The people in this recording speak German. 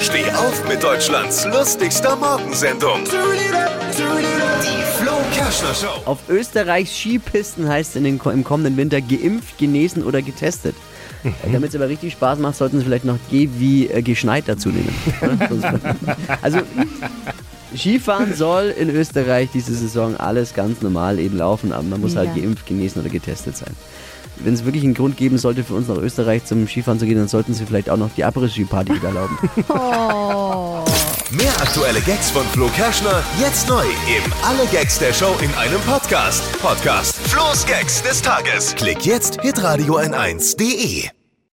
Steh auf mit Deutschlands lustigster Morgensendung. Die Flo Kerschner Show. Auf Österreichs Skipisten heißt es in den, im kommenden Winter geimpft, genesen oder getestet. Damit es aber richtig Spaß macht, sollten Sie vielleicht noch G wie äh, geschneit dazu nehmen. also Skifahren soll in Österreich diese Saison alles ganz normal eben laufen, aber man muss halt Ja. geimpft, genesen oder getestet sein. Wenn es wirklich einen Grund geben sollte für uns nach Österreich zum Skifahren zu gehen, dann sollten Sie vielleicht auch noch die Abriss-Ski-Party wieder erlauben. Mehr aktuelle Gags von Flo Kerschner jetzt neu im Alle Gags der Show in einem Podcast. Podcast Flo's Gags des Tages. Klick jetzt hitradio n1.de.